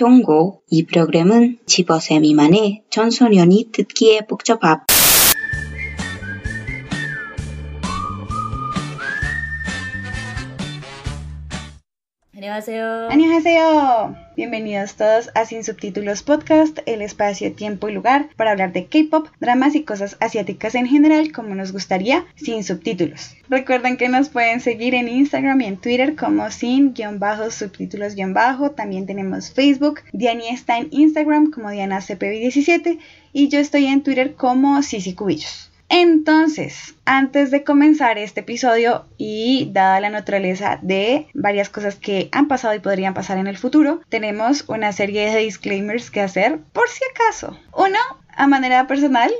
현고. 이 프로그램은 15세 미만의 청소년이 듣기에 복잡합 Annyeonghaseyo. Annyeonghaseyo. Bienvenidos todos a Sin Subtítulos Podcast, el espacio, tiempo y lugar para hablar de K-pop, dramas y cosas asiáticas en general como nos gustaría, sin subtítulos. Recuerden que nos pueden seguir en Instagram y en Twitter como sin-subtítulos-. También tenemos Facebook. Diani está en Instagram como DianaCPV17 y yo estoy en Twitter como Sisi Cubillos. Entonces, antes de comenzar este episodio y dada la naturaleza de varias cosas que han pasado y podrían pasar en el futuro, tenemos una serie de disclaimers que hacer por si acaso. Uno, a manera personal,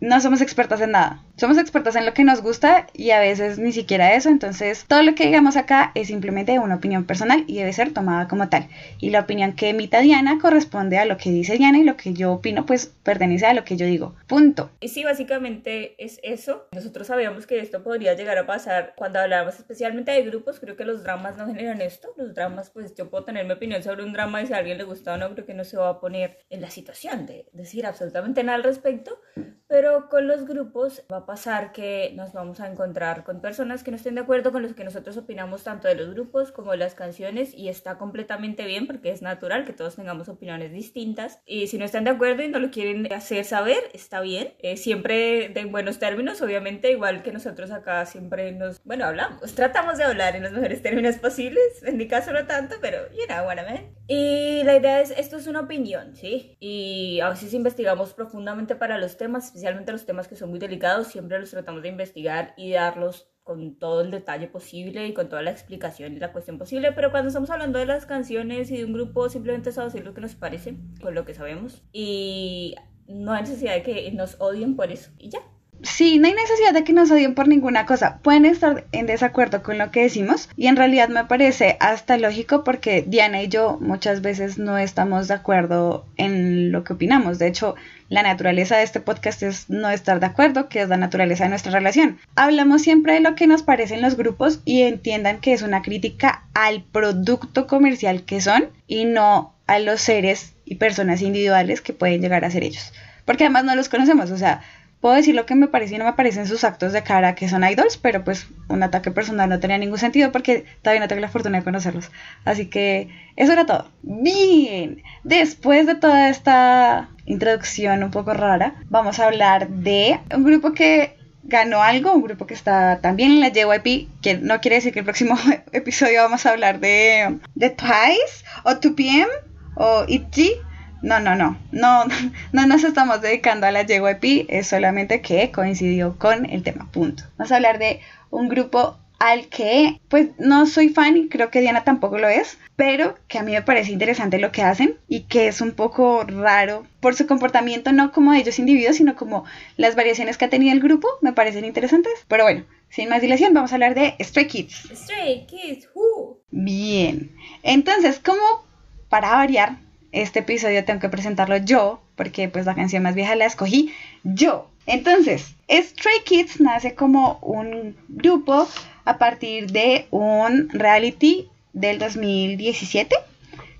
no somos expertas en nada. Somos expertas en lo que nos gusta y a veces ni siquiera eso, entonces todo lo que digamos acá es simplemente una opinión personal y debe ser tomada como tal. Y la opinión que emita Diana corresponde a lo que dice Diana y lo que yo opino pues pertenece a lo que yo digo. Punto. Y sí, básicamente es eso. Nosotros sabíamos que esto podría llegar a pasar cuando hablábamos especialmente de grupos. Creo que los dramas no generan esto. Los dramas, pues yo puedo tener mi opinión sobre un drama y si a alguien le gusta o no, creo que no se va a poner en la situación de decir absolutamente nada al respecto. Pero con los grupos va a pasar que nos vamos a encontrar con personas que no estén de acuerdo con lo que nosotros opinamos tanto de los grupos como de las canciones y está completamente bien porque es natural que todos tengamos opiniones distintas y si no están de acuerdo y no lo quieren hacer saber, está bien, eh, siempre de buenos términos, obviamente, igual que nosotros acá siempre nos, bueno, hablamos, tratamos de hablar en los mejores términos posibles, en mi caso no tanto, pero you know what I mean. Y la idea es, esto es una opinión, ¿sí? Y a veces investigamos profundamente para los temas, especialmente los temas que son muy delicados, siempre los tratamos de investigar y darlos con todo el detalle posible y con toda la explicación y la cuestión posible, pero cuando estamos hablando de las canciones y de un grupo, simplemente es decir lo que nos parece, con lo que sabemos, y no hay necesidad de que nos odien por eso, y ya. Sí, no hay necesidad de que nos odien por ninguna cosa. Pueden estar en desacuerdo con lo que decimos y en realidad me parece hasta lógico porque Diana y yo muchas veces no estamos de acuerdo en lo que opinamos. De hecho, la naturaleza de este podcast es no estar de acuerdo, que es la naturaleza de nuestra relación. Hablamos siempre de lo que nos parecen los grupos y entiendan que es una crítica al producto comercial que son y no a los seres y personas individuales que pueden llegar a ser ellos. Porque además no los conocemos, o sea, puedo decir lo que me parece y no me parecen sus actos de cara que son idols, pero pues un ataque personal no tenía ningún sentido porque todavía no tengo la fortuna de conocerlos. Así que eso era todo. Bien, después de toda esta introducción un poco rara, vamos a hablar de un grupo que ganó algo, un grupo que está también en la JYP, que no quiere decir que el próximo episodio vamos a hablar de, de Twice o 2PM o ITZY, no, no, no, no, no nos estamos dedicando a la JYP, es solamente que coincidió con el tema, punto. Vamos a hablar de un grupo al que pues no soy fan y creo que Diana tampoco lo es, pero que a mí me parece interesante lo que hacen y que es un poco raro por su comportamiento, no como ellos individuos, sino como las variaciones que ha tenido el grupo, me parecen interesantes. Pero bueno, sin más dilación, vamos a hablar de Stray Kids. Stray Kids, who? Bien, entonces, como para variar, este episodio tengo que presentarlo yo, porque pues la canción más vieja la escogí yo. Entonces, Stray Kids nace como un grupo a partir de un reality del 2017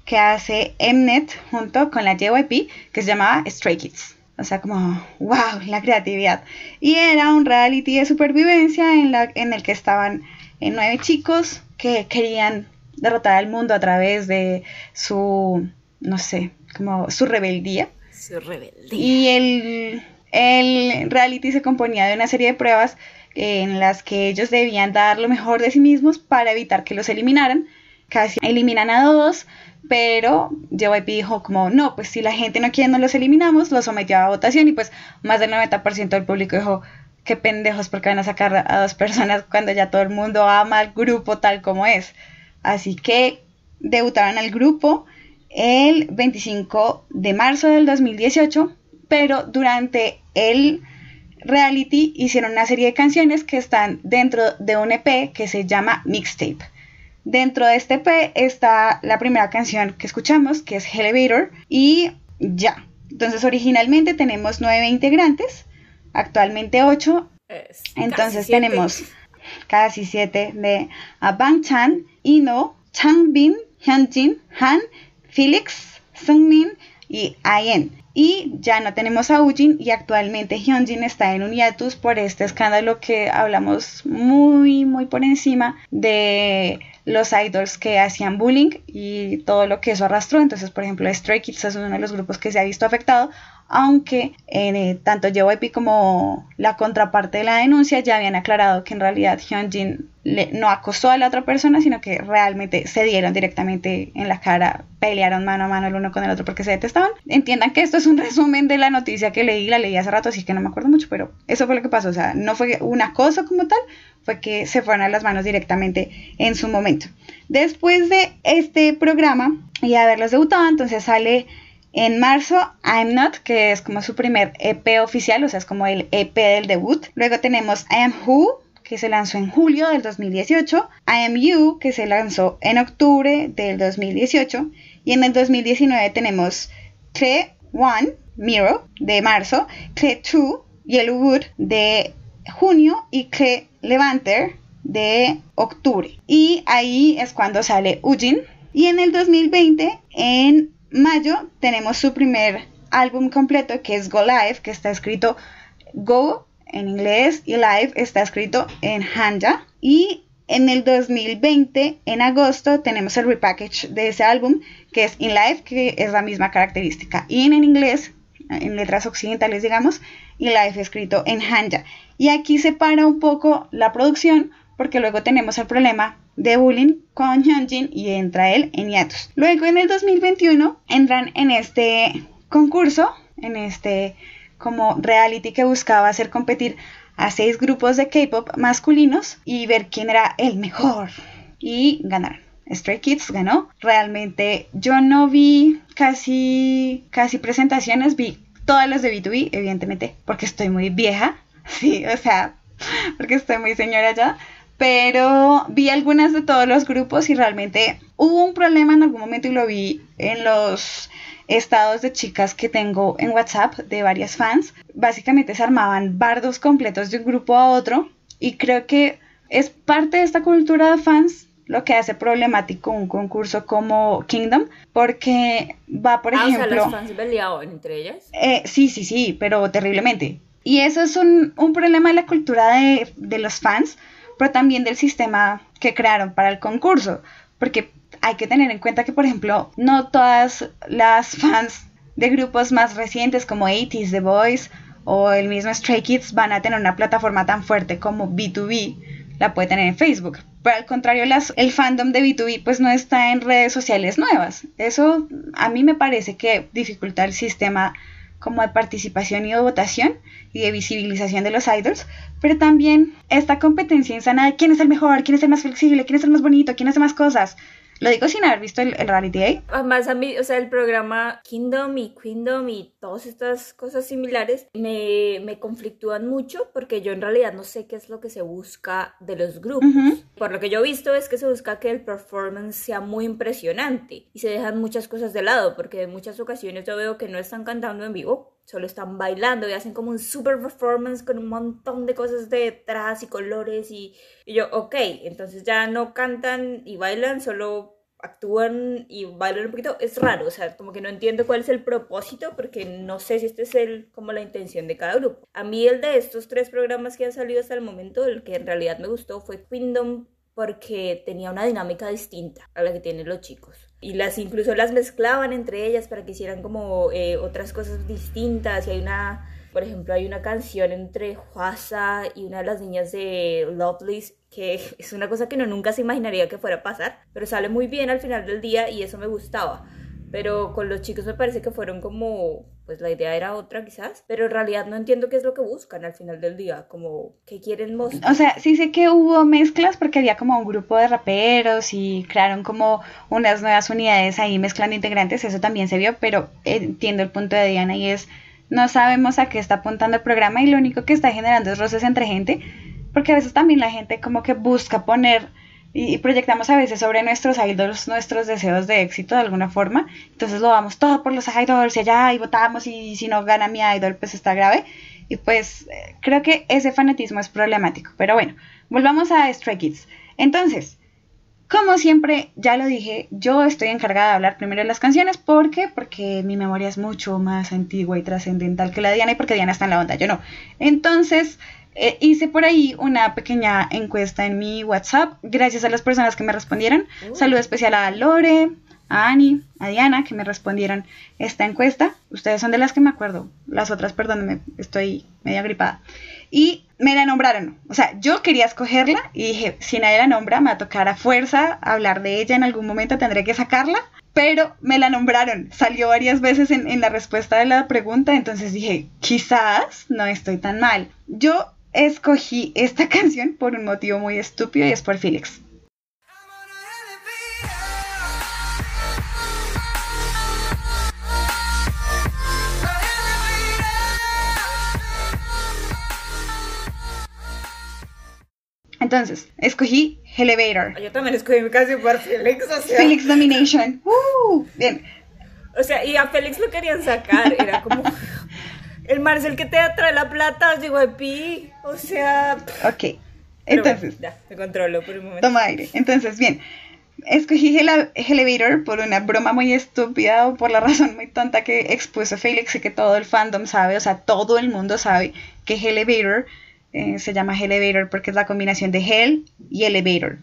que hace Mnet junto con la JYP que se llamaba Stray Kids. O sea, como, wow, la creatividad. Y era un reality de supervivencia en, la, en el que estaban eh, nueve chicos que querían derrotar al mundo a través de su no sé, como su rebeldía. Su rebeldía. Y el, el reality se componía de una serie de pruebas en las que ellos debían dar lo mejor de sí mismos para evitar que los eliminaran. Casi eliminan a dos, pero JYP dijo como, no, pues si la gente no quiere, no los eliminamos, los sometió a votación y pues más del 90% del público dijo, qué pendejos porque van a sacar a dos personas cuando ya todo el mundo ama al grupo tal como es. Así que debutaron al grupo el 25 de marzo del 2018, pero durante el reality hicieron una serie de canciones que están dentro de un EP que se llama Mixtape. Dentro de este EP está la primera canción que escuchamos, que es Elevator, y ya. Entonces originalmente tenemos nueve integrantes, actualmente ocho. Entonces tenemos casi siete de Bang Chan, Ino, Changbin, Hyunjin, Han Felix, Sungmin y IN. Y ya no tenemos a Ujin y actualmente Hyunjin está en un hiatus por este escándalo que hablamos muy, muy por encima de los idols que hacían bullying y todo lo que eso arrastró. Entonces, por ejemplo, Stray Kids es uno de los grupos que se ha visto afectado, aunque eh, tanto JYP como la contraparte de la denuncia ya habían aclarado que en realidad Hyunjin no acosó a la otra persona, sino que realmente se dieron directamente en la cara, pelearon mano a mano el uno con el otro porque se detestaban. Entiendan que esto es un resumen de la noticia que leí, la leí hace rato, así que no me acuerdo mucho, pero eso fue lo que pasó. O sea, no fue un acoso como tal, fue que se fueron a las manos directamente en su momento. Después de este programa y haberlos debutado, entonces sale en marzo, I'm Not, que es como su primer EP oficial, o sea, es como el EP del debut. Luego tenemos I Am Who, que se lanzó en julio del 2018. I Am You, que se lanzó en octubre del 2018. Y en el 2019 tenemos Cre One, Mirror, de marzo, Cre 2, Yellowwood, de junio y Cre Levanter, de octubre. Y ahí es cuando sale Ujin. Y en el 2020, en mayo tenemos su primer álbum completo que es Go Live, que está escrito Go en inglés y Live está escrito en Hanja. Y en el 2020, en agosto, tenemos el repackage de ese álbum que es In Live, que es la misma característica. In en inglés, en letras occidentales, digamos, y Live escrito en Hanja. Y aquí se para un poco la producción porque luego tenemos el problema de bullying con Hyunjin y entra él en hiatus. Luego en el 2021 entran en este concurso, en este como reality que buscaba hacer competir a seis grupos de K-pop masculinos y ver quién era el mejor. Y ganaron. Stray Kids ganó. Realmente yo no vi casi, casi presentaciones, vi todas las de B2B, evidentemente, porque estoy muy vieja. Sí, o sea, porque estoy muy señora ya pero vi algunas de todos los grupos y realmente hubo un problema en algún momento y lo vi en los estados de chicas que tengo en WhatsApp de varias fans. Básicamente se armaban bardos completos de un grupo a otro y creo que es parte de esta cultura de fans lo que hace problemático un concurso como Kingdom, porque va, por ejemplo... Ah, o sea, los fans peleaban entre ellas. Eh, sí, sí, sí, pero terriblemente. Y eso es un, un problema de la cultura de, de los fans, pero también del sistema que crearon para el concurso, porque hay que tener en cuenta que, por ejemplo, no todas las fans de grupos más recientes como 80s, The Boys o el mismo Stray Kids van a tener una plataforma tan fuerte como B2B la puede tener en Facebook. Pero al contrario, el fandom de B2B pues no está en redes sociales nuevas. Eso a mí me parece que dificulta el sistema como de participación y de votación y de visibilización de los idols, pero también esta competencia insana de quién es el mejor, quién es el más flexible, quién es el más bonito, quién hace más cosas. Lo digo sin haber visto el, reality day. Además, a mí, o sea, el programa Kingdom y Queendom y todas estas cosas similares me, me conflictúan mucho porque yo en realidad no sé qué es lo que se busca de los grupos. Por lo que yo he visto es que se busca que el performance sea muy impresionante y se dejan muchas cosas de lado porque en muchas ocasiones yo veo que no están cantando en vivo, solo están bailando y hacen como un super performance con un montón de cosas detrás y colores y, y, yo, ok, entonces ya no cantan y bailan, solo actúan y bailan un poquito, es raro, o sea, como que no entiendo cuál es el propósito porque no sé si este es el, como la intención de cada grupo. A mí el de estos tres programas que han salido hasta el momento, el que en realidad me gustó fue Kingdom porque tenía una dinámica distinta a la que tienen los chicos y las incluso las mezclaban entre ellas para que hicieran como eh, otras cosas distintas. Y hay una por ejemplo hay una canción entre Huasa y una de las niñas de Lovelace que es una cosa que no nunca se imaginaría que fuera a pasar pero sale muy bien al final del día y eso me gustaba. Pero con los chicos me parece que fueron como, pues la idea era otra quizás, pero en realidad no entiendo qué es lo que buscan al final del día, como qué quieren mostrar. O sea, sí sé que hubo mezclas porque había como un grupo de raperos y crearon como unas nuevas unidades ahí mezclando integrantes, eso también se vio, pero entiendo el punto de Diana y es, no sabemos a qué está apuntando el programa y lo único que está generando es roces entre gente, porque a veces también la gente como que busca poner y proyectamos a veces sobre nuestros idols nuestros deseos de éxito de alguna forma. Entonces lo vamos todo por los idols y allá y votamos y si no gana mi idol pues está grave. Y pues eh, creo que ese fanatismo es problemático. Pero bueno, volvamos a Stray Kids. Entonces, Como siempre, ya lo dije, yo estoy encargada de hablar primero de las canciones. ¿Por qué? Porque mi memoria es mucho más antigua y trascendental que la de Diana y porque Diana está en la onda, yo no. Entonces, eh, hice por ahí una pequeña encuesta en mi WhatsApp, gracias a las personas que me respondieron. Saludo especial a Lore, a Ani, a Diana, que me respondieron esta encuesta. Ustedes son de las que me acuerdo. Las otras, perdónenme, estoy medio gripada. Y me la nombraron. O sea, yo quería escogerla y dije, si nadie la nombra, me va a tocar a fuerza hablar de ella en algún momento, tendré que sacarla. Pero me la nombraron, salió varias veces en, en la respuesta de la pregunta, entonces dije, quizás no estoy tan mal. Yo escogí esta canción por un motivo muy estúpido y es por Felix. Entonces, escogí Elevator. Yo también escogí mi canción por Felix, o sea. Felix Domination. Uh, bien. O sea, y a Félix lo querían sacar, era como... El Marcel que te trae la plata, llegó de pi, o sea... Ok, entonces... ya, te controlo por un momento. Toma aire. Entonces, bien, escogí Elevator por una broma muy estúpida o por la razón muy tonta que expuso Félix y que todo el fandom sabe, o sea, todo el mundo sabe que Elevator eh, se llama Elevator porque es la combinación de Hell y Elevator.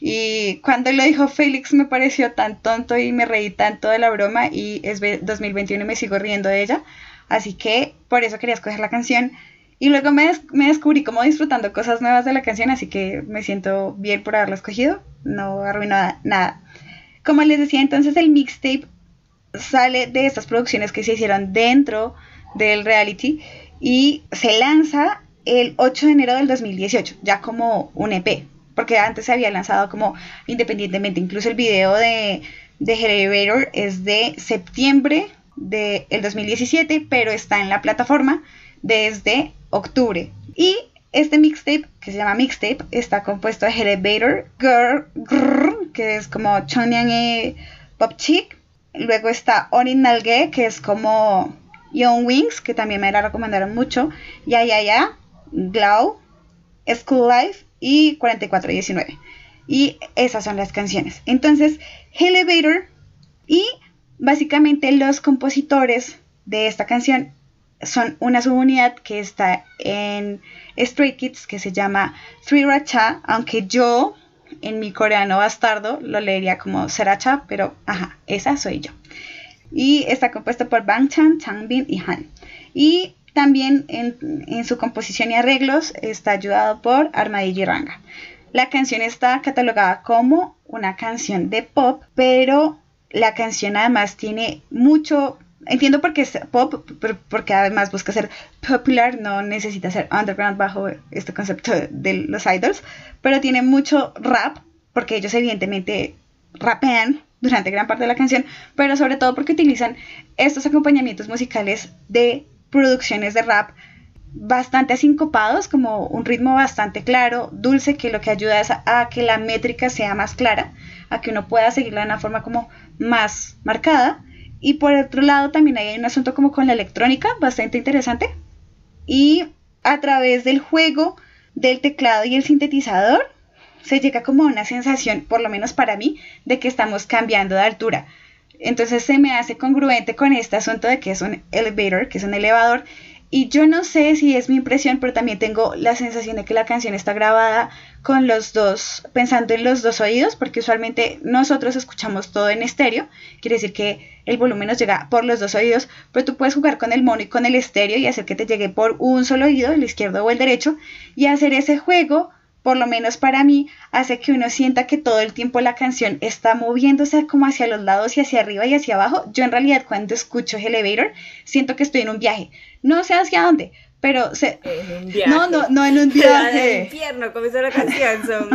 Y cuando lo dijo Félix me pareció tan tonto y me reí tanto de la broma y es 2021 y me sigo riendo de ella. Así que por eso quería escoger la canción. Y luego me, descubrí como disfrutando cosas nuevas de la canción, así que me siento bien por haberla escogido. No arruinó nada. Como les decía, entonces el mixtape sale de estas producciones que se hicieron dentro del reality y se lanza el 8 de enero del 2018, ya como un EP, porque antes se había lanzado como independientemente, incluso el video de, de Elevator es de septiembre del 2017, pero está en la plataforma desde octubre. Y este mixtape, que se llama Mixtape, está compuesto de Elevator, Girl, que es como Chongyang Pop Chick. Luego está Orin Nalge, que es como Young Wings, que también me la recomendaron mucho. Ya, ya, ya, Glow, School Life y 4419. Y esas son las canciones. Entonces, Elevator y básicamente los compositores de esta canción son una subunidad que está en Stray Kids que se llama Three Racha, aunque yo en mi coreano bastardo lo leería como Seracha, pero ajá, esa soy yo. Y está compuesta por Bang Chan, Changbin y Han. Y también en, su composición y arreglos está ayudado por Armadillo y Ranga. La canción está catalogada como una canción de pop, pero la canción además tiene mucho entiendo por qué es pop, porque además busca ser popular, no necesita ser underground bajo este concepto de los idols, pero tiene mucho rap, porque ellos evidentemente rapean durante gran parte de la canción, pero sobre todo porque utilizan estos acompañamientos musicales de producciones de rap bastante asincopados, como un ritmo bastante claro, dulce, que lo que ayuda es a, que la métrica sea más clara, a que uno pueda seguirla de una forma como más marcada. Y por otro lado también hay un asunto como con la electrónica, bastante interesante. Y a través del juego del teclado y el sintetizador, se llega como a una sensación, por lo menos para mí, de que estamos cambiando de altura. Entonces se me hace congruente con este asunto de que es un elevator, que es un elevador. Y yo no sé si es mi impresión, pero también tengo la sensación de que la canción está grabada con los dos, pensando en los dos oídos, porque usualmente nosotros escuchamos todo en estéreo, quiere decir que el volumen nos llega por los dos oídos, pero tú puedes jugar con el mono y con el estéreo y hacer que te llegue por un solo oído, el izquierdo o el derecho, y hacer ese juego por lo menos para mí, hace que uno sienta que todo el tiempo la canción está moviéndose como hacia los lados y hacia arriba y hacia abajo. Yo en realidad cuando escucho Elevator siento que estoy en un viaje. No sé hacia dónde, pero se... No, no, no en un viaje. infierno, la canción,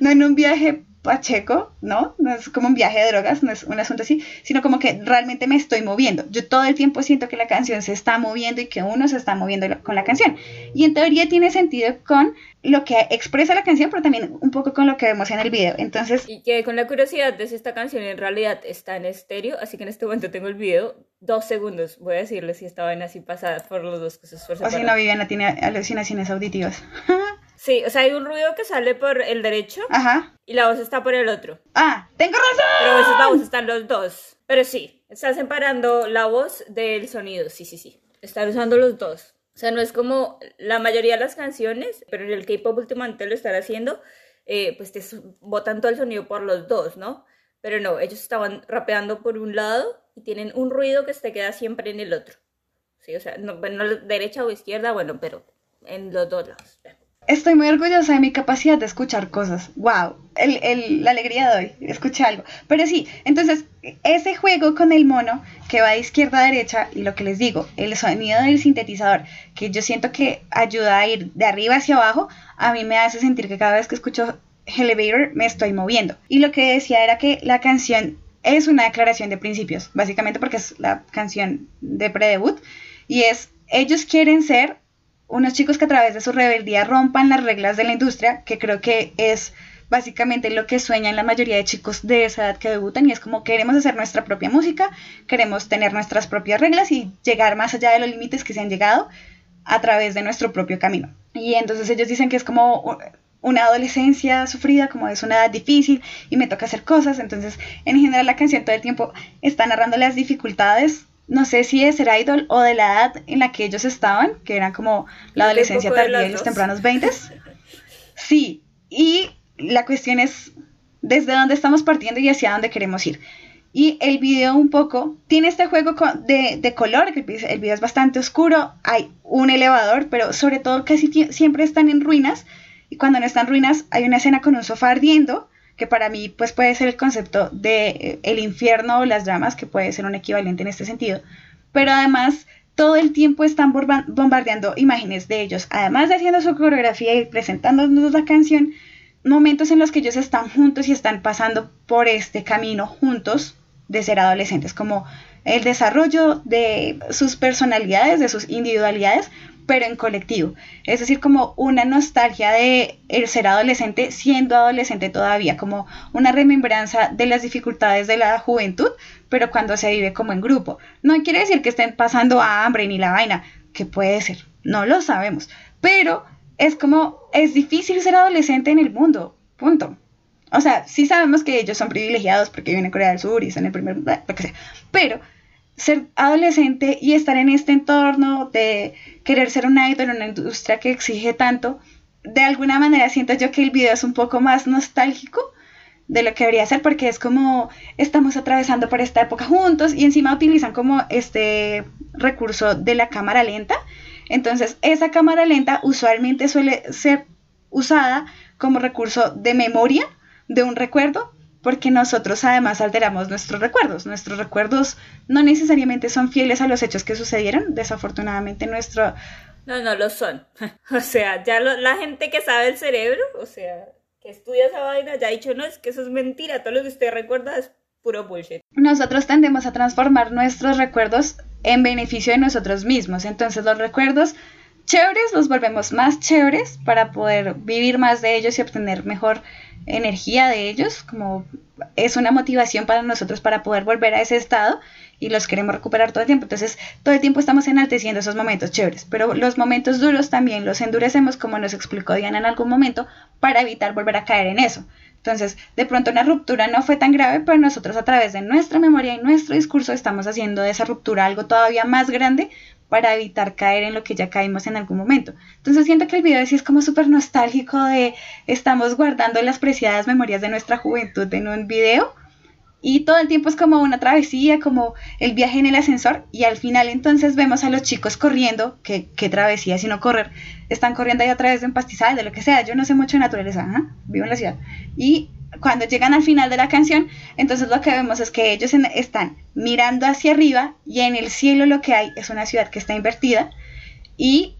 no en un viaje pacheco, ¿no? No es como un viaje de drogas, no es un asunto así, sino como que realmente me estoy moviendo. Yo todo el tiempo siento que la canción se está moviendo y que uno se está moviendo con la canción. Y en teoría tiene sentido con lo que expresa la canción, pero también un poco con lo que vemos en el video. Entonces... Y que con la curiosidad de si esta canción en realidad está en estéreo, así que en este momento tengo el video, dos segundos, voy a decirles si estaban así pasadas por los dos cosas. O si no, Viviana tiene alucinaciones auditivas. Sí, o sea, hay un ruido que sale por el derecho Ajá. y la voz está por el otro. Ah, tengo razón. Pero a veces la voz están los dos. Pero sí, están separando la voz del sonido. Sí, sí, sí. Están usando los dos. O sea, no es como la mayoría de las canciones, pero en el K-pop últimamente lo están haciendo, eh, pues te botan todo el sonido por los dos, ¿no? Pero no, ellos estaban rapeando por un lado y tienen un ruido que se queda siempre en el otro. Sí, o sea, no, bueno, derecha o izquierda, bueno, pero en los dos lados. Estoy muy orgullosa de mi capacidad de escuchar cosas. ¡Wow! El, el, la alegría de hoy, escuché algo. Pero sí, entonces, ese juego con el mono que va de izquierda a derecha, y lo que les digo, el sonido del sintetizador, que yo siento que ayuda a ir de arriba hacia abajo, a mí me hace sentir que cada vez que escucho Elevator me estoy moviendo. Y lo que decía era que la canción es una declaración de principios, básicamente porque es la canción de predebut, y es, ellos quieren ser unos chicos que a través de su rebeldía rompan las reglas de la industria, que creo que es básicamente lo que sueñan la mayoría de chicos de esa edad que debutan y es como queremos hacer nuestra propia música, queremos tener nuestras propias reglas y llegar más allá de los límites que se han llegado a través de nuestro propio camino. Y entonces ellos dicen que es como una adolescencia sufrida, como es una edad difícil y me toca hacer cosas, entonces en general la canción todo el tiempo está narrando las dificultades no sé si de ser idol o de la edad en la que ellos estaban, que era como la adolescencia tardía y los tempranos 20. Sí, y la cuestión es desde dónde estamos partiendo y hacia dónde queremos ir. Y el video un poco tiene este juego de, de color, el video es bastante oscuro, hay un elevador, pero sobre todo casi siempre están en ruinas. Y cuando no están en ruinas hay una escena con un sofá ardiendo que para mí pues puede ser el concepto de eh, el infierno o las llamas, que puede ser un equivalente en este sentido, pero además todo el tiempo están bombardeando imágenes de ellos, además de haciendo su coreografía y presentándonos la canción, momentos en los que ellos están juntos y están pasando por este camino juntos de ser adolescentes, como el desarrollo de sus personalidades, de sus individualidades, pero en colectivo. Es decir, como una nostalgia de el ser adolescente siendo adolescente todavía, como una remembranza de las dificultades de la juventud, pero cuando se vive como en grupo. No quiere decir que estén pasando hambre ni la vaina, que puede ser, no lo sabemos, pero es como, es difícil ser adolescente en el mundo, punto. O sea, sí sabemos que ellos son privilegiados porque viven en Corea del Sur y están en el primer, lo que sea, pero ser adolescente y estar en este entorno de querer ser una idol en una industria que exige tanto, de alguna manera siento yo que el video es un poco más nostálgico de lo que debería ser porque es como estamos atravesando por esta época juntos y encima utilizan como este recurso de la cámara lenta. Entonces, esa cámara lenta usualmente suele ser usada como recurso de memoria de un recuerdo porque nosotros además alteramos nuestros recuerdos. Nuestros recuerdos no necesariamente son fieles a los hechos que sucedieron. Desafortunadamente nuestro... No, no lo son. o sea, ya la gente que sabe el cerebro, o sea, que estudia esa vaina, ya ha dicho, no, es que eso es mentira, todo lo que usted recuerda es puro bullshit. Nosotros tendemos a transformar nuestros recuerdos en beneficio de nosotros mismos. Entonces los recuerdos chéveres los volvemos más chéveres para poder vivir más de ellos y obtener mejor energía de ellos, como es una motivación para nosotros para poder volver a ese estado y los queremos recuperar todo el tiempo. Entonces, todo el tiempo estamos enalteciendo esos momentos chéveres, pero los momentos duros también los endurecemos, como nos explicó Diana en algún momento, para evitar volver a caer en eso. Entonces, de pronto una ruptura no fue tan grave, pero nosotros a través de nuestra memoria y nuestro discurso estamos haciendo de esa ruptura algo todavía más grande para evitar caer en lo que ya caímos en algún momento. Entonces siento que el video sí es como súper nostálgico de estamos guardando las preciadas memorias de nuestra juventud en un video y todo el tiempo es como una travesía, como el viaje en el ascensor y al final entonces vemos a los chicos corriendo, que qué travesía sino correr, están corriendo ahí a través de un pastizal, de lo que sea, yo no sé mucho de naturaleza, vivo en la ciudad. Y cuando llegan al final de la canción, entonces lo que vemos es que ellos están mirando hacia arriba y en el cielo lo que hay es una ciudad que está invertida y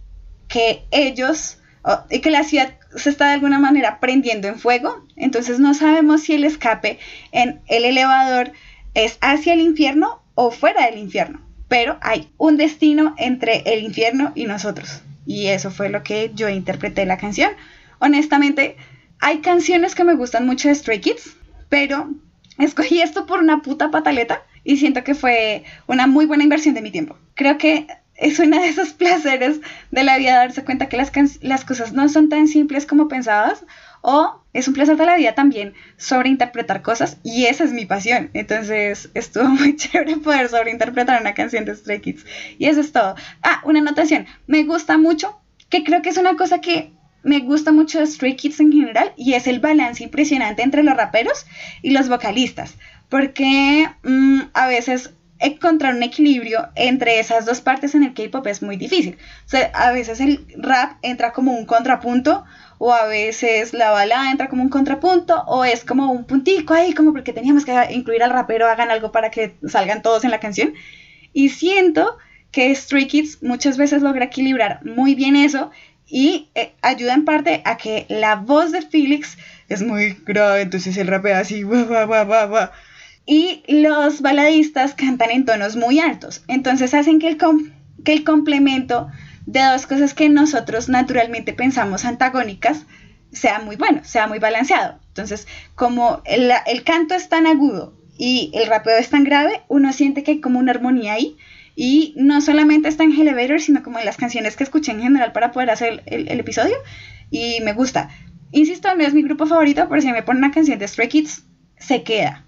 que ellos, y que la ciudad se está de alguna manera prendiendo en fuego, entonces no sabemos si el escape en el elevador es hacia el infierno o fuera del infierno, pero hay un destino entre el infierno y nosotros. Y eso fue lo que yo interpreté la canción. Honestamente, hay canciones que me gustan mucho de Stray Kids, pero escogí esto por una puta pataleta y siento que fue una muy buena inversión de mi tiempo. Creo que es uno de esos placeres de la vida darse cuenta que las, las cosas no son tan simples como pensabas o es un placer de la vida también sobreinterpretar cosas y esa es mi pasión. Entonces estuvo muy chévere poder sobreinterpretar una canción de Stray Kids. Y eso es todo. Ah, una anotación. Me gusta mucho, que creo que es una cosa que me gusta mucho Stray Kids en general y es el balance impresionante entre los raperos y los vocalistas. Porque mm, a veces encontrar un equilibrio entre esas dos partes en el K-pop es muy difícil. O sea, a veces el rap entra como un contrapunto o a veces la balada entra como un contrapunto o es como un puntico ahí como porque teníamos que incluir al rapero, hagan algo para que salgan todos en la canción. Y siento que Stray Kids muchas veces logra equilibrar muy bien eso y eh, ayuda en parte a que la voz de Felix es muy grave, entonces el rapea así, y los baladistas cantan en tonos muy altos. Entonces hacen que el, que el complemento de dos cosas que nosotros naturalmente pensamos antagónicas sea muy bueno, sea muy balanceado. Entonces, como el, el canto es tan agudo y el rapeo es tan grave, uno siente que hay como una armonía ahí. Y no solamente está en Elevator, sino como en las canciones que escuché en general para poder hacer el, el, episodio. Y me gusta. Insisto, no es mi grupo favorito, pero si me pone una canción de Stray Kids, se queda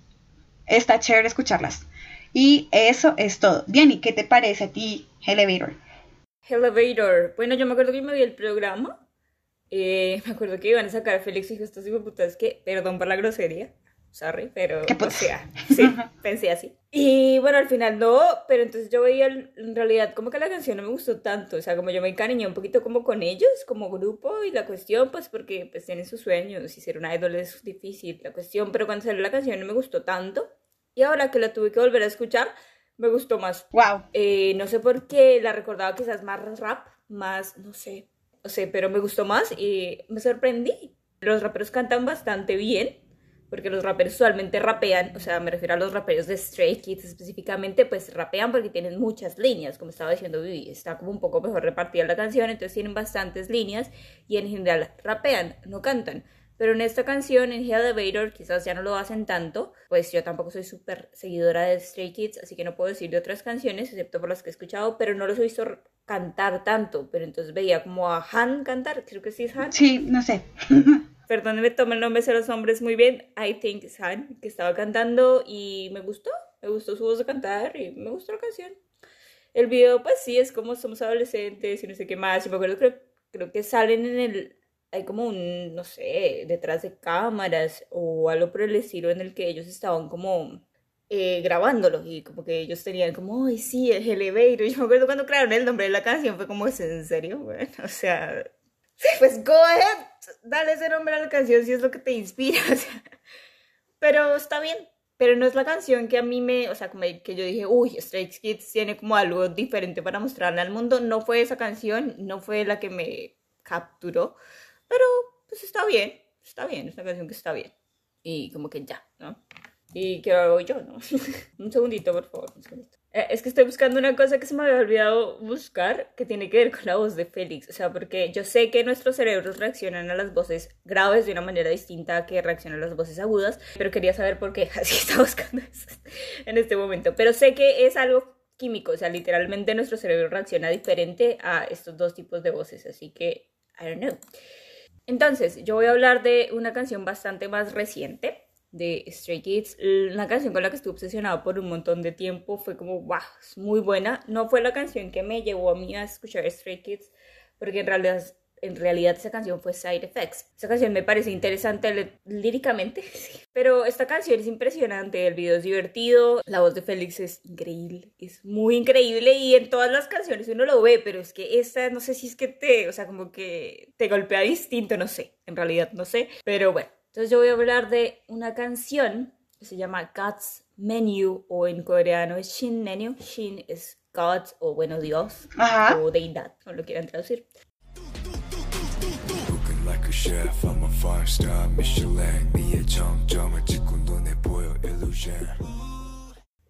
está chévere escucharlas. Y eso es todo. ¿y qué te parece a ti, Elevator? Elevator. Bueno, yo me acuerdo que me vi el programa. Eh, me acuerdo que iban a sacar a Félix y estos putas que, perdón por la grosería, sorry, pero ¿Qué o sea, sí, pensé así. Y bueno, al final no, pero entonces yo veía en realidad como que la canción no me gustó tanto, o sea, como yo me encariñé un poquito como con ellos, como grupo, y la cuestión, pues porque pues tienen sus sueños, y ser una idol es difícil, la cuestión, pero cuando salió la canción no me gustó tanto, y ahora que la tuve que volver a escuchar, me gustó más. Wow. Eh, no sé por qué la recordaba quizás más rap, más, no sé, no sé, pero me gustó más y me sorprendí. Los raperos cantan bastante bien porque los raperos usualmente rapean, o sea, me refiero a los raperos de Stray Kids específicamente, pues rapean porque tienen muchas líneas, como estaba diciendo Vivi, está como un poco mejor repartida la canción, entonces tienen bastantes líneas y en general rapean, no cantan. Pero en esta canción, en Elevator, quizás ya no lo hacen tanto, pues yo tampoco soy súper seguidora de Stray Kids, así que no puedo decir de otras canciones, excepto por las que he escuchado, pero no los he visto cantar tanto, pero entonces veía como a Han cantar, creo que sí es Han. Sí, no sé. perdón, me tomo el de los hombres muy bien, I Think San, que estaba cantando y me gustó, me gustó su voz de cantar y me gustó la canción. El video, pues sí, es como somos adolescentes y no sé qué más, y me acuerdo, creo, creo que salen en el, hay como un, no sé, detrás de cámaras o algo por el estilo en el que ellos estaban como eh, grabándolo y como que ellos tenían como, ay, sí, el elevator. Y yo me acuerdo cuando crearon el nombre de la canción, fue como, ¿es en serio? Bueno, o sea, pues go ahead, dale ese nombre a la canción si es lo que te inspira. pero está bien. Pero no es la canción que a mí me, o sea, como que yo dije, uy, Stray Kids tiene como algo diferente para mostrarle al mundo. No fue esa canción, no fue la que me capturó. Pero pues está bien, está bien, es una canción que está bien. Y como que ya, ¿no? ¿Y qué hago yo, no? un segundito, por favor, un segundito. Eh, es que estoy buscando una cosa que se me había olvidado buscar que tiene que ver con la voz de Félix. O sea, porque yo sé que nuestros cerebros reaccionan a las voces graves de una manera distinta a que reaccionan a las voces agudas, pero quería saber por qué así está buscando eso en este momento. Pero sé que es algo químico, o sea, literalmente nuestro cerebro reacciona diferente a estos dos tipos de voces, así que I don't know. Entonces, yo voy a hablar de una canción bastante más reciente de Stray Kids. La canción con la que estuve obsesionada por un montón de tiempo fue como, wow, es muy buena. No fue la canción que me llevó a mí a escuchar Stray Kids, porque en realidad, en realidad esa canción fue Side Effects. Esa canción me parece interesante líricamente, pero esta canción es impresionante, el video es divertido, la voz de Félix es increíble, es muy increíble y en todas las canciones uno lo ve, pero es que esta no sé si es que te, o sea, como que te golpea distinto, no sé, en realidad no sé, pero bueno. Entonces yo voy a hablar de una canción que se llama God's Menu o en coreano es Shin Menu. Shin es God o bueno Dios o deidad, como lo quieran traducir.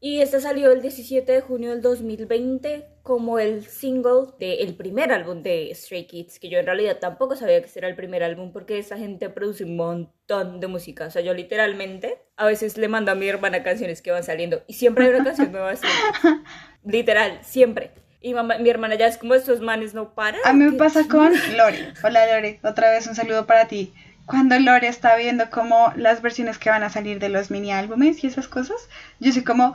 Y esta salió el 17 de junio del 2020 como el single del primer álbum de Stray Kids, que yo en realidad tampoco sabía que era el primer álbum porque esa gente produce un montón de música. O sea, yo literalmente a veces le mando a mi hermana canciones que van saliendo y siempre hay una canción nueva. Literal, siempre. Y mamá, mi hermana ya es como estos manes no paran. A mí me ¿Qué pasa con Lore. Hola Lore, otra vez un saludo para ti. Cuando Lore está viendo como las versiones que van a salir de los mini álbumes y esas cosas, yo soy como,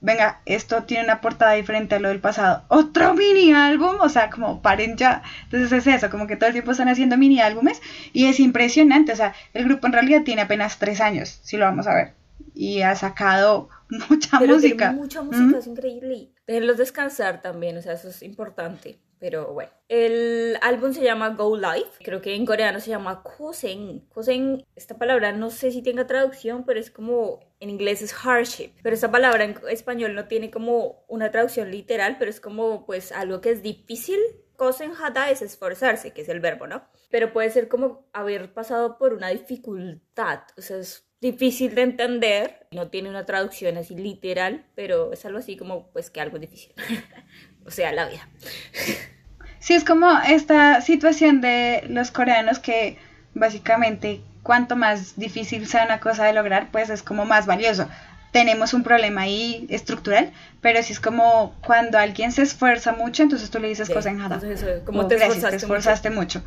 venga, esto tiene una portada diferente a lo del pasado. ¿Otro mini álbum? O sea, como paren ya. Entonces es eso, como que todo el tiempo están haciendo mini álbumes y es impresionante. O sea, el grupo en realidad tiene apenas tres años, si lo vamos a ver. Y ha sacado mucha Pero música. tiene mucha música, ¿Mm? es increíble. Déjenlos descansar también, o sea, eso es importante. Pero bueno, el álbum se llama Go Live, creo que en coreano se llama Kosen. Kosen, esta palabra no sé si tenga traducción, pero es como, en inglés es hardship, pero esta palabra en español no tiene como una traducción literal, pero es como pues algo que es difícil. Kosen hada es esforzarse, que es el verbo, ¿no? Pero puede ser como haber pasado por una dificultad, o sea, es difícil de entender, no tiene una traducción así literal, pero es algo así como pues que algo difícil. o sea, la vida. Sí, es como esta situación de los coreanos que básicamente cuanto más difícil sea una cosa de lograr, pues es como más valioso. Tenemos un problema ahí estructural, pero sí es como cuando alguien se esfuerza mucho, entonces tú le dices cosa enjada. Entonces, como Como, te gracias, esforzaste, te esforzaste mucho.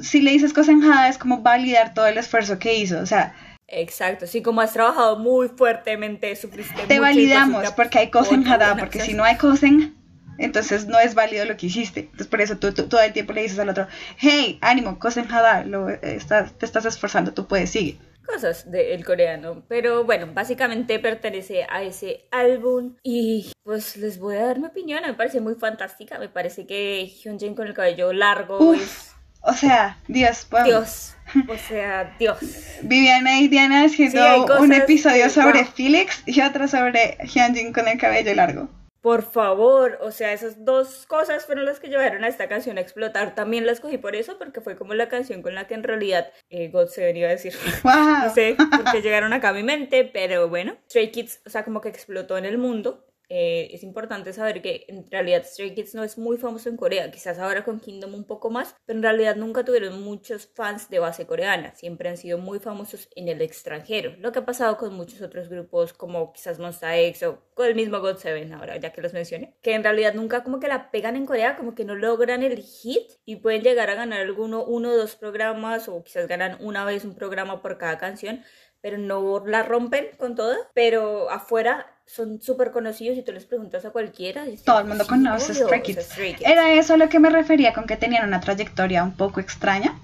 Si le dices cosa enjada es como validar todo el esfuerzo que hizo, o sea, Exacto, sí, como has trabajado muy fuertemente, sufriste mucho. te pues, validamos sí porque hay enjada, una porque si no hay cosa en- entonces no es válido lo que hiciste. Entonces por eso tú, tú todo el tiempo le dices al otro, hey, ánimo, cosa enjada, lo, eh, estás- te estás esforzando, tú puedes, sigue. cosas del coreano. Pero bueno, básicamente pertenece a ese álbum. Y pues les voy a dar mi opinión. Me parece muy fantástica. Me parece que Hyunjin con el cabello largo Uf, es O sea, Dios, podemos- Dios. O sea, Dios. Viviana y Diana haciendo Sí, un episodio que- sobre wow. Felix y otro sobre Hyunjin con el cabello largo. Por favor, o sea, esas dos cosas fueron las que llevaron a esta canción a explotar. También la escogí por eso, porque fue como la canción con la que en realidad eh, God se venía a decir. ¡Wow! No sé por qué llegaron acá a mi mente, pero bueno. Stray Kids, o sea, como que explotó en el mundo. Eh, es importante saber que en realidad Stray Kids no es muy famoso en Corea, quizás ahora con Kingdom un poco más, pero en realidad nunca tuvieron muchos fans de base coreana, siempre han sido muy famosos en el extranjero, lo que ha pasado con muchos otros grupos como quizás Monsta X o con el mismo God Seven ahora, ya que los mencioné, que en realidad nunca como que la pegan en Corea, como que no logran el hit y pueden llegar a ganar alguno, uno o dos programas o quizás ganan una vez un programa por cada canción, pero no la rompen con toda, pero afuera son súper conocidos y tú les preguntas a cualquiera. y Todo el mundo "Sí, conoce obvio", Stray o sea, Kids. Stray Kids. Era eso a lo que me refería con que tenían una trayectoria un poco extraña.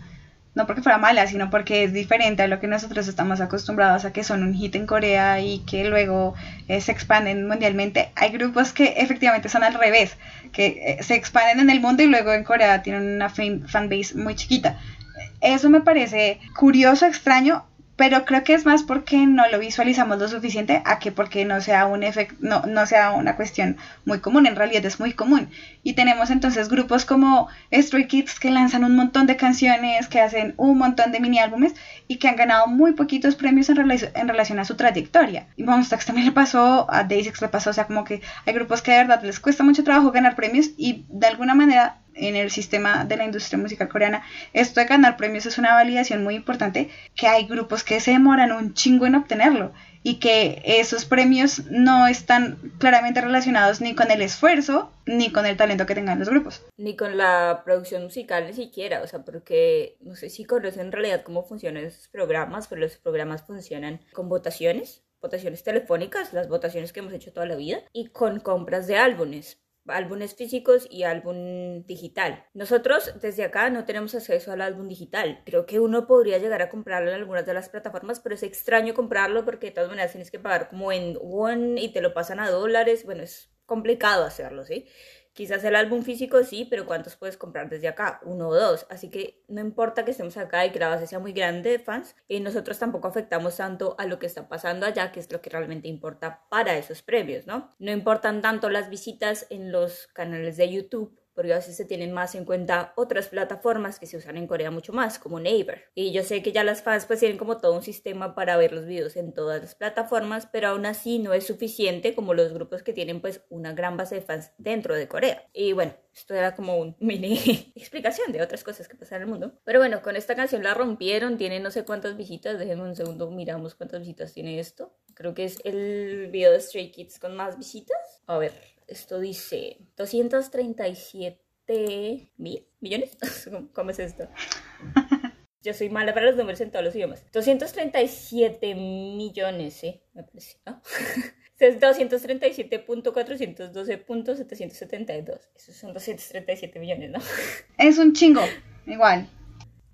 No porque fuera mala, sino porque es diferente a lo que nosotros estamos acostumbrados a que son un hit en Corea y que luego eh, se expanden mundialmente. Hay grupos que efectivamente son al revés, que eh, se expanden en el mundo y luego en Corea tienen una fan fanbase muy chiquita. Eso me parece curioso, extraño, pero creo que es más porque no lo visualizamos lo suficiente a que porque no sea un efecto, no, no sea una cuestión muy común, en realidad es muy común. Y tenemos entonces grupos como Stray Kids que lanzan un montón de canciones, que hacen un montón de mini álbumes y que han ganado muy poquitos premios en, rela- en relación a su trayectoria. Y Monsta X también le pasó, a Day6 le pasó, o sea, como que hay grupos que de verdad les cuesta mucho trabajo ganar premios y de alguna manera en el sistema de la industria musical coreana, esto de ganar premios es una validación muy importante, que hay grupos que se demoran un chingo en obtenerlo y que esos premios no están claramente relacionados ni con el esfuerzo ni con el talento que tengan los grupos. Ni con la producción musical ni siquiera, o sea, porque no sé si conocen en realidad cómo funcionan esos programas, pero los programas funcionan con votaciones, votaciones telefónicas, las votaciones que hemos hecho toda la vida, y con compras de álbumes álbumes físicos y álbum digital. Nosotros desde acá no tenemos acceso al álbum digital. Creo que uno podría llegar a comprarlo en algunas de las plataformas, pero es extraño comprarlo porque de todas maneras tienes que pagar como en won y te lo pasan a dólares. Bueno, es complicado hacerlo, ¿sí? Quizás el álbum físico sí, pero ¿cuántos puedes comprar desde acá? Uno o dos. Así que no importa que estemos acá y que la base sea muy grande de fans, eh, nosotros tampoco afectamos tanto a lo que está pasando allá, que es lo que realmente importa para esos premios, ¿no? No importan tanto las visitas en los canales de YouTube porque a veces se tienen más en cuenta otras plataformas que se usan en Corea mucho más, como Naver. Y yo sé que ya las fans pues tienen como todo un sistema para ver los videos en todas las plataformas, pero aún así no es suficiente como los grupos que tienen pues una gran base de fans dentro de Corea. Y bueno, esto era como un mini explicación de otras cosas que pasan en el mundo. Pero bueno, con esta canción la rompieron, tiene no sé cuántas visitas, déjenme un segundo, miramos cuántas visitas tiene esto. Creo que es el video de Stray Kids con más visitas. A ver, Esto dice 237 mil millones. ¿Cómo es esto? Yo soy mala para los números en todos los idiomas. 237 millones, ¿sí? Me parece, ¿no? es 237.412.772. Esos son 237 millones, ¿no? Es un chingo, igual.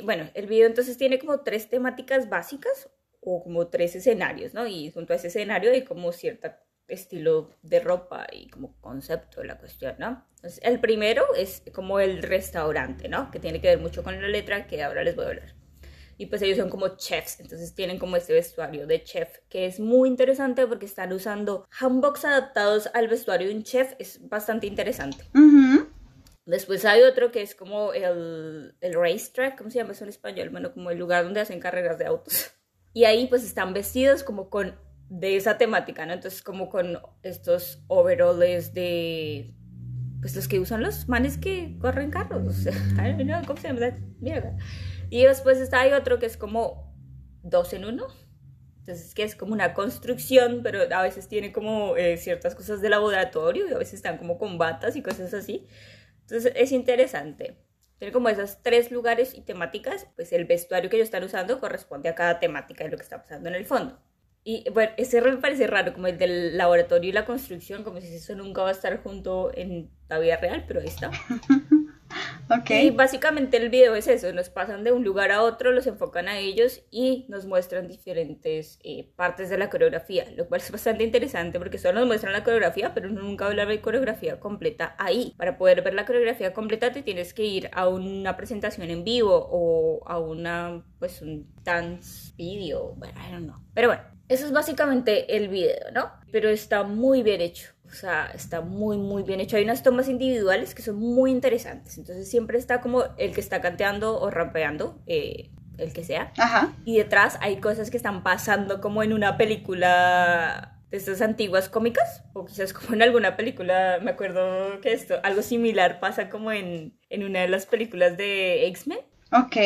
Bueno, el video entonces tiene como tres temáticas básicas o como tres escenarios, ¿no? Y junto a ese escenario hay como cierto estilo de ropa y como concepto de la cuestión, ¿no? Entonces, el primero es como el restaurante, ¿no? Que tiene que ver mucho con la letra que ahora les voy a hablar. Y pues ellos son como chefs, entonces tienen como este vestuario de chef, que es muy interesante porque están usando hanboks adaptados al vestuario de un chef, es bastante interesante. Después hay otro que es como el, el racetrack, ¿cómo se llama eso en español? Bueno, como el lugar donde hacen carreras de autos. Y ahí pues están vestidos como con de esa temática, ¿no? Entonces como con estos overoles de pues los que usan los manes que corren carros. ¿Cómo se llama? Y después está hay otro que es como dos en uno. Entonces que es como una construcción, pero a veces tiene como eh, ciertas cosas de laboratorio y a veces están como con batas y cosas así. Entonces es interesante. Tiene como esos tres lugares y temáticas, pues el vestuario que ellos están usando corresponde a cada temática de lo que está pasando en el fondo. Y bueno, ese me parece raro, como el del laboratorio y la construcción, como si eso nunca va a estar junto en la vida real, pero ahí está. Y básicamente el video es eso, nos pasan de un lugar a otro, los enfocan a ellos y nos muestran diferentes eh, partes de la coreografía, lo cual es bastante interesante porque solo nos muestran la coreografía, pero nunca hablar de coreografía completa ahí. Para poder ver la coreografía completa te tienes que ir a una presentación en vivo o a una, pues un dance video, bueno, I don't know. Pero bueno, eso es básicamente el video, ¿no? Pero está muy bien hecho. O sea, está muy, muy bien hecho. Hay unas tomas individuales que son muy interesantes. Entonces siempre está como el que está canteando o rapeando, eh, el que sea. Ajá. Y detrás hay cosas que están pasando como en una película de estas antiguas cómicas. O quizás como en alguna película, me acuerdo que esto, algo similar pasa como en, en una de las películas de X-Men. Ok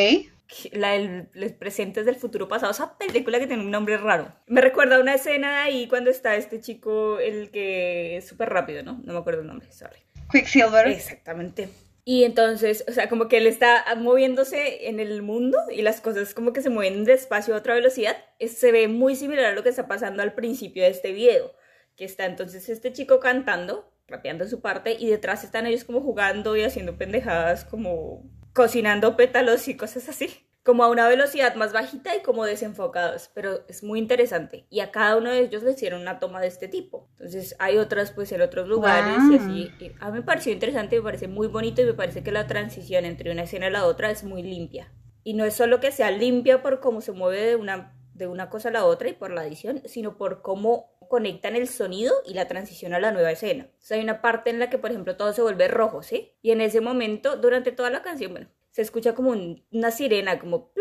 la del Presentes del Futuro Pasado, esa película que tiene un nombre raro. Me recuerda una escena ahí cuando está este chico, el que es súper rápido, ¿no? No me acuerdo el nombre, sorry. Quicksilver. Exactamente. Y entonces, o sea, como que él está moviéndose en el mundo y las cosas como que se mueven despacio a otra velocidad. se ve muy similar a lo que está pasando al principio de este video. Que está entonces este chico cantando, rapeando su parte, y detrás están ellos como jugando y haciendo pendejadas como cocinando pétalos y cosas así, como a una velocidad más bajita y como desenfocados, pero es muy interesante. Y a cada uno de ellos le hicieron una toma de este tipo. Entonces hay otras pues en otros lugares y así. a mí me pareció interesante, me parece muy bonito y me parece que la transición entre una escena y la otra es muy limpia. Y no es solo que sea limpia por cómo se mueve de una, de una cosa a la otra y por la edición, sino por cómo conectan el sonido y la transición a la nueva escena. O sea, hay una parte en la que, por ejemplo, todo se vuelve rojo, ¿sí? Y en ese momento, durante toda la canción, bueno, se escucha como una sirena, como...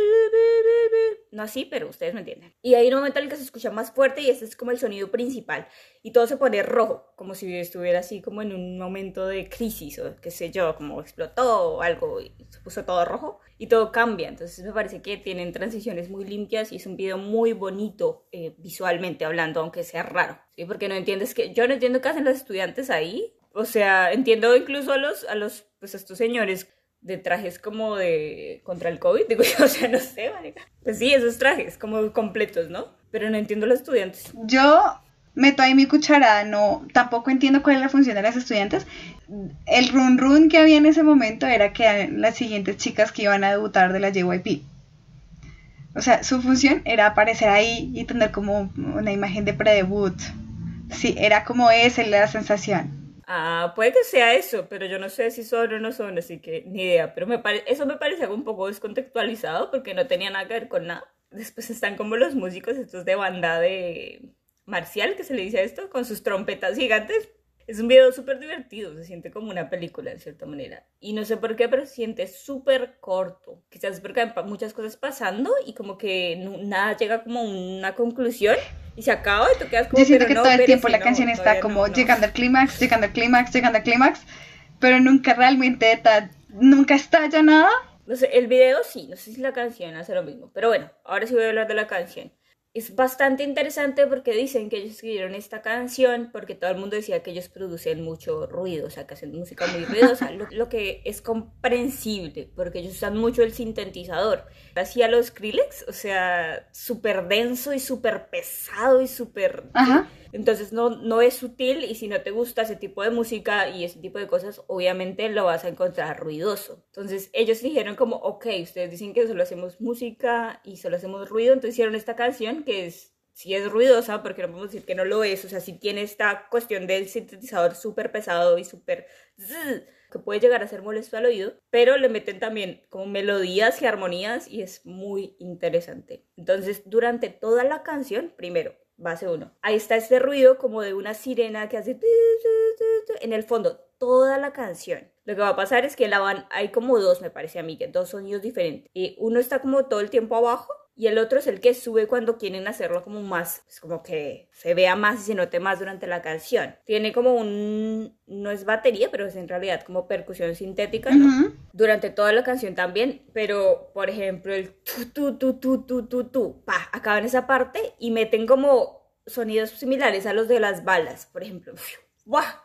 No así, pero ustedes me entienden. Y hay un momento en el que se escucha más fuerte y ese es como el sonido principal. Y todo se pone rojo, como si estuviera así como en un momento de crisis o qué sé yo, como explotó o algo y se puso todo rojo y todo cambia. Entonces me parece que tienen transiciones muy limpias y es un video muy bonito eh, visualmente hablando, aunque sea raro. ¿sí? Porque no entiendes que yo no entiendo qué hacen los estudiantes ahí. O sea, entiendo incluso a los, a los, pues a estos señores de trajes como de contra el COVID, digo o sea, no sé, marica. Pues sí, esos trajes como completos, ¿no? Pero no entiendo a los estudiantes. Yo meto ahí mi cucharada, no, tampoco entiendo cuál es la función de las estudiantes. El run run que había en ese momento era que las siguientes chicas que iban a debutar de la JYP. O sea, su función era aparecer ahí y tener como una imagen de pre-debut. Sí, era como esa la sensación. Ah, puede que sea eso, pero yo no sé si son o no son, así que ni idea. Pero me eso me parece un poco descontextualizado porque no tenía nada que ver con nada. Después están como los músicos estos de banda de marcial, que se le dice esto, con sus trompetas gigantes. Es un video súper divertido, se siente como una película de cierta manera. Y no sé por qué, pero se siente súper corto. Quizás porque hay muchas cosas pasando y como que nada llega como a una conclusión y se acaba y tú quedas como... Yo siento que todo el tiempo la canción está como llegando al clímax, llegando al clímax, llegando al clímax, pero nunca realmente está, nunca estalla nada. No sé, el video sí, no sé si la canción hace lo mismo, pero bueno, ahora sí voy a hablar de la canción. Es bastante interesante porque dicen que ellos escribieron esta canción porque todo el mundo decía que ellos producen mucho ruido, o sea, que hacen música muy ruidosa, lo, que es comprensible porque ellos usan mucho el sintetizador. Hacía los Skrillex, o sea, súper denso y súper pesado y súper... Entonces no, no es sutil y si no te gusta ese tipo de música y ese tipo de cosas, obviamente lo vas a encontrar ruidoso. Entonces ellos dijeron como, ok, ustedes dicen que solo hacemos música y solo hacemos ruido, entonces hicieron esta canción que es, sí es ruidosa, porque no podemos decir que no lo es, o sea, sí tiene esta cuestión del sintetizador súper pesado y súper... que puede llegar a ser molesto al oído, pero le meten también como melodías y armonías y es muy interesante. Entonces, durante toda la canción, primero, base 1. Ahí está este ruido como de una sirena que hace en el fondo toda la canción. Lo que va a pasar es que la van, hay como dos, me parece a mí, dos sonidos diferentes. Y uno está como todo el tiempo abajo y el otro es el que sube cuando quieren hacerlo como más, pues como que se vea más y se note más durante la canción. Tiene como un, no es batería, pero es en realidad como percusión sintética, ¿no? Ujú. Durante toda la canción también, pero por ejemplo el tu tu tu tu tu tu tu, pa, acaban esa parte y meten como sonidos similares a los de las balas, por ejemplo. ¡Buah!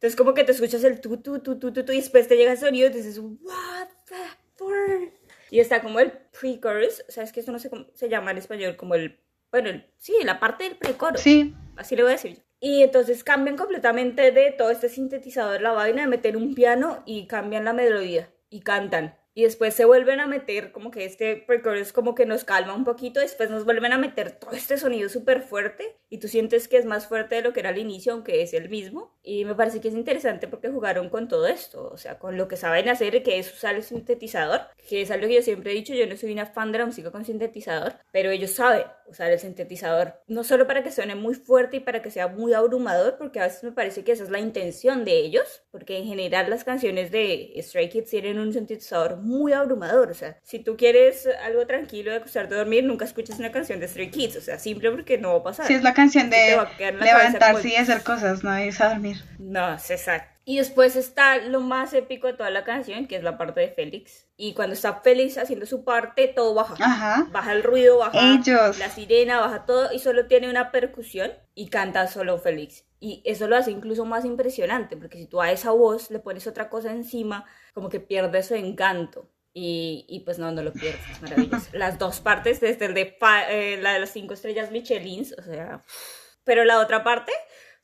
Entonces como que te escuchas el tu tu tu tu tu, tu y después te llega el sonido y dices, "What the fuck?" Y está como el pre-chorus, o sea, es que eso no sé cómo se llama en español, como el, bueno, el- sí, la parte del pre-coro Sí. así le voy a decir yo. Y entonces cambian completamente de todo este sintetizador la vaina de meter un piano y cambian la melodía y cantan. Y después se vuelven a meter como que este pre-chorus como que nos calma un poquito, después nos vuelven a meter todo este sonido súper fuerte y tú sientes que es más fuerte de lo que era al inicio, aunque es el mismo. Y me parece que es interesante porque jugaron con todo esto, o sea, con lo que saben hacer, que es usar el sintetizador, que es algo que yo siempre he dicho, yo no soy una fan de la música con sintetizador, pero ellos saben usar el sintetizador, no solo para que suene muy fuerte y para que sea muy abrumador, porque a veces me parece que esa es la intención de ellos, porque en general las canciones de Stray Kids tienen un sintetizador muy abrumador, o sea, si tú quieres algo tranquilo de acostarte a dormir, nunca escuches una canción de Stray Kids, o sea, simple porque no va a pasar. Sí, es la canción de levantarse como- y hacer cosas, no irse a dormir. no, es exacto. Y después está lo más épico de toda la canción, que es la parte de Félix. Y cuando está Félix haciendo su parte, todo baja. Ajá. Baja el ruido, baja Ellos. la sirena, baja todo y solo tiene una percusión y canta solo Félix. Y eso lo hace incluso más impresionante, porque si tú a esa voz le pones otra cosa encima, como que pierde su encanto. Y, y pues no, no lo pierdes, es maravilloso. Las dos partes, desde el de fa- eh, la de las cinco estrellas Michelins, o sea, pero la otra parte,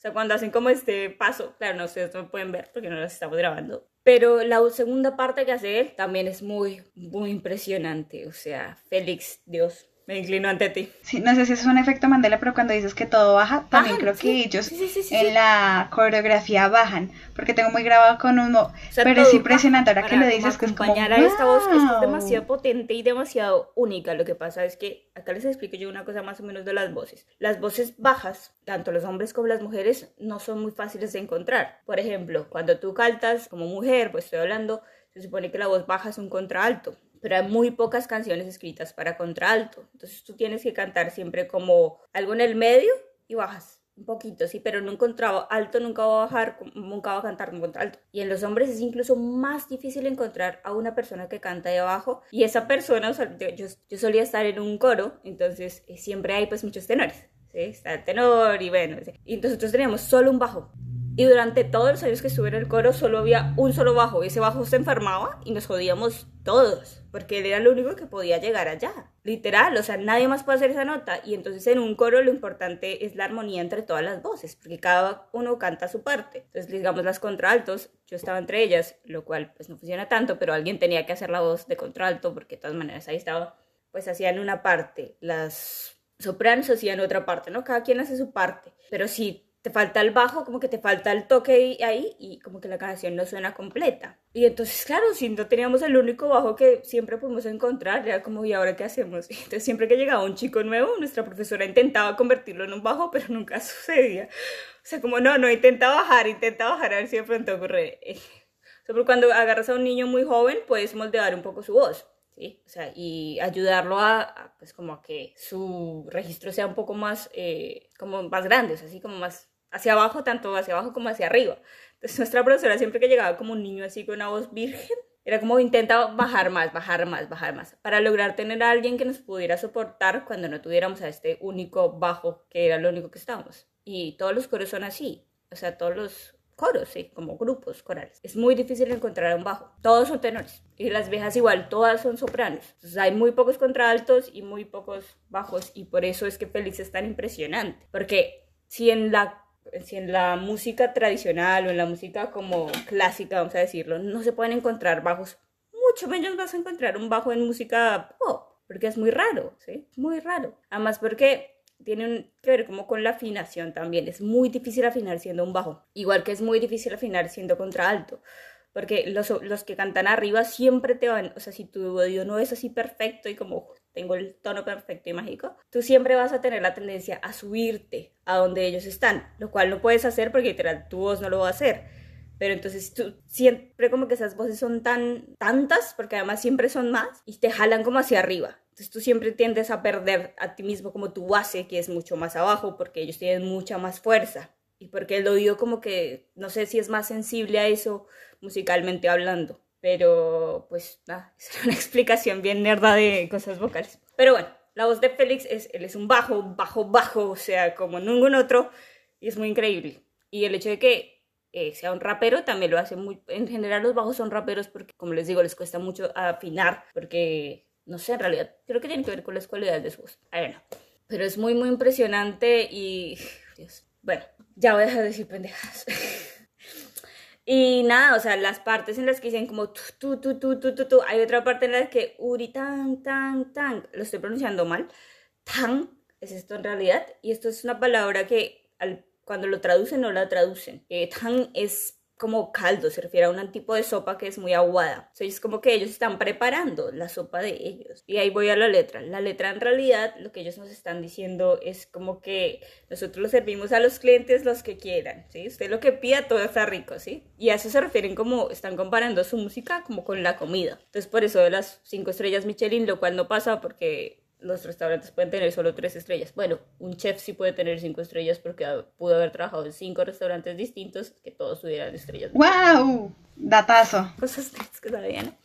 sea, cuando hacen como este paso, claro, no ustedes no pueden ver porque no las estamos grabando, pero la segunda parte que hace él también es muy, muy impresionante, o sea, Félix, Dios, me inclino ante ti. Sí, no sé si es un efecto Mandela, pero cuando dices que todo baja, también Bajan, creo sí. que ellos Sí, sí, en la coreografía bajan, porque tengo muy grabado con un... O sea, pero es impresionante ahora que lo dices, que es como... acompañar a esta voz que es ¡wow! demasiado potente y demasiado única. Lo que pasa es que acá les explico yo una cosa más o menos de las voces. Las voces bajas, tanto los hombres como las mujeres, no son muy fáciles de encontrar. Por ejemplo, cuando tú cantas como mujer, pues estoy hablando, se supone que la voz baja es un contralto. Pero hay muy pocas canciones escritas para contralto. Entonces tú tienes que cantar siempre como algo en el medio y bajas. Un poquito, sí, pero en un contralto alto nunca va a bajar, nunca va a cantar un contralto. Y en los hombres es incluso más difícil encontrar a una persona que canta de abajo. Y esa persona, yo solía estar en un coro, entonces eh, siempre hay pues muchos tenores. Está el tenor y bueno. Y nosotros teníamos solo un bajo. Y durante todos los años que estuve en el coro solo había un solo bajo. Y ese bajo se enfermaba y nos jodíamos todos. Porque él era el único que podía llegar allá. Literal, o sea, nadie más puede hacer esa nota. Y entonces en un coro lo importante es la armonía entre todas las voces. Porque cada uno canta su parte. Entonces, digamos, las contraltos, yo estaba entre ellas, lo cual pues no funciona tanto, pero alguien tenía que hacer la voz de contralto porque de todas maneras ahí estaba. Pues hacían una parte. Las sopranos hacían otra parte, ¿no? Cada quien hace su parte. Pero sí te falta el bajo, como que te falta el toque ahí y como que la canción no suena completa. Y entonces, claro, si no teníamos el único bajo que siempre pudimos encontrar, era como, ¿y ahora qué hacemos? Entonces, siempre que llegaba un chico nuevo, nuestra profesora intentaba convertirlo en un bajo, pero nunca sucedía. O sea, como, no, no, intenta bajar, intenta bajar, a ver si de pronto ocurre. O sea, porque cuando agarras a un niño muy joven, puedes moldear un poco su voz. ¿Sí? O sea, y ayudarlo a, a, pues como que su registro sea un poco más, eh, como más grande, así como más hacia abajo, tanto hacia abajo como hacia arriba. Entonces nuestra profesora siempre que llegaba como un niño así con una voz virgen, Era como intenta bajar más, bajar más, bajar más, para lograr tener a alguien que nos pudiera soportar cuando no tuviéramos a este único bajo, que era lo único que estábamos. Y todos los coros son así, o sea, todos los coros, sí, como grupos corales. Es muy difícil encontrar un bajo. Todos son tenores. Y las viejas igual, todas son sopranos. Entonces hay muy pocos contraltos y muy pocos bajos. Y por eso es que Félix es tan impresionante. Porque si en la, si en la música tradicional o en la música como clásica, vamos a decirlo, no se pueden encontrar bajos, mucho menos vas a encontrar un bajo en música pop. Porque es muy raro, ¿sí? Muy raro. Además porque tiene que ver como con la afinación también. Es muy difícil afinar siendo un bajo, igual que es muy difícil afinar siendo contralto, porque los, los que cantan arriba siempre te van, o sea, si tu oído no es así perfecto y como tengo el tono perfecto y mágico, tú siempre vas a tener la tendencia a subirte a donde ellos están, lo cual no puedes hacer porque literal tu voz no lo va a hacer. Pero entonces tú siempre como que esas voces son tan tantas, porque además siempre son más, y te jalan como hacia arriba. Entonces tú siempre tiendes a perder a ti mismo como tu base, que es mucho más abajo, porque ellos tienen mucha más fuerza. Y porque el oído como que, no sé si es más sensible a eso musicalmente hablando. Pero pues nada, es una explicación bien nerda de cosas vocales. Pero bueno, la voz de Félix, es, él es un bajo, bajo, bajo, o sea, como ningún otro. Y es muy increíble. Y el hecho de que eh, sea un rapero también lo hace muy... En general los bajos son raperos porque, como les digo, les cuesta mucho afinar porque no sé, en realidad creo que tiene que ver con las cualidades de su voz. Pero es muy, muy impresionante y... Dios. Bueno, ya voy a dejar de decir pendejas. y nada, o sea, las partes en las que dicen como tu, tu, tu, tu, tu, tu, hay otra parte en la que uri tan, tan, tan, lo estoy pronunciando mal, tan, es esto en realidad, y esto es una palabra que al, cuando lo traducen no la traducen. Eh, tan es como caldo, se refiere a un tipo de sopa que es muy aguada. Sea, es como que ellos están preparando la sopa de ellos. Y ahí voy a la letra. La letra en realidad lo que ellos nos están diciendo es como que nosotros lo servimos a los clientes los que quieran, ¿sí? Usted lo que pida todo está rico, ¿sí? Y a eso se refieren como están comparando su música como con la comida. Entonces por eso de las cinco estrellas Michelin, lo cual no pasa porque los restaurantes pueden tener solo tres estrellas. Bueno, un chef sí puede tener cinco estrellas porque pudo haber trabajado en cinco restaurantes distintos que todos tuvieran estrellas. ¡Wow! Datazo. Cosas que sabían.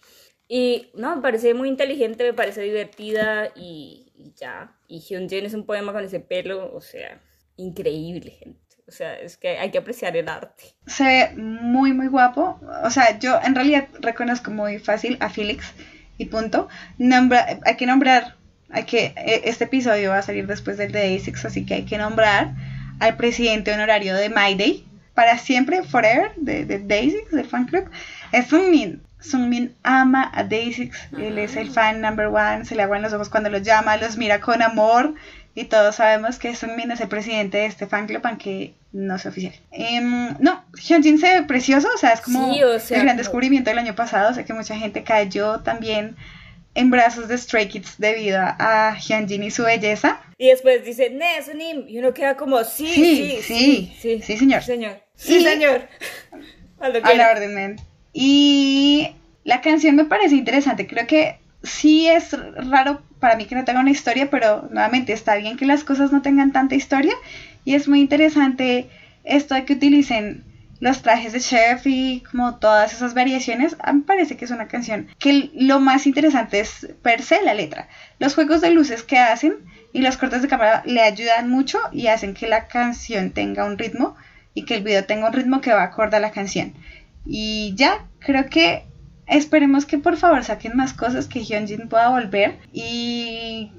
Y no, me parece muy inteligente, me parece divertida y, ya. Y Hyunjin es un poema con ese pelo, o sea, increíble, gente. O sea, es que hay que apreciar el arte. Se ve muy, muy guapo. O sea, yo en realidad reconozco muy fácil a Felix y punto. Nombra, hay que nombrar hay que, e, este episodio va a salir después del de ASICS, así que hay que nombrar al presidente honorario de My Day, para siempre, forever, de, de Day6, del fan club, es Sungmin. Sungmin ama a Day6, él es el fan number one, se le aguan los ojos cuando los llama, los mira con amor, y todos sabemos que Sungmin es el presidente de este fan club, aunque no es oficial. Um, no, Hyunjin se ve precioso, o sea, es como el gran descubrimiento del año pasado, sé que mucha gente cayó también en brazos de Stray Kids debido a Hyunjin y su belleza. Y después dice, Nesunim, y uno queda como, sí, sí, sí, sí, sí, señor. señor. Sí, señor. a la orden, Y la canción me parece interesante, creo que sí es raro para mí que no tenga una historia, pero nuevamente está bien que las cosas no tengan tanta historia y es muy interesante esto de que utilicen los trajes de chef y como todas esas variaciones, me parece que es una canción que lo más interesante es per se la letra. Los juegos de luces que hacen y los cortes de cámara le ayudan mucho y hacen que la canción tenga un ritmo y que el video tenga un ritmo que va acorde a la canción. Y ya, creo que esperemos que por favor saquen más cosas, que Hyunjin pueda volver y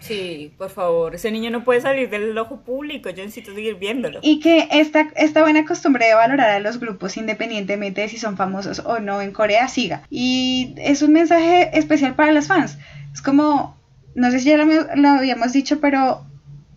Sí, por favor, ese niño no puede salir del ojo público, yo necesito seguir viéndolo. Y que esta, esta buena costumbre de valorar a los grupos independientemente de si son famosos o no en Corea siga. Y es un mensaje especial para los fans. Es como, no sé si ya lo, habíamos dicho, pero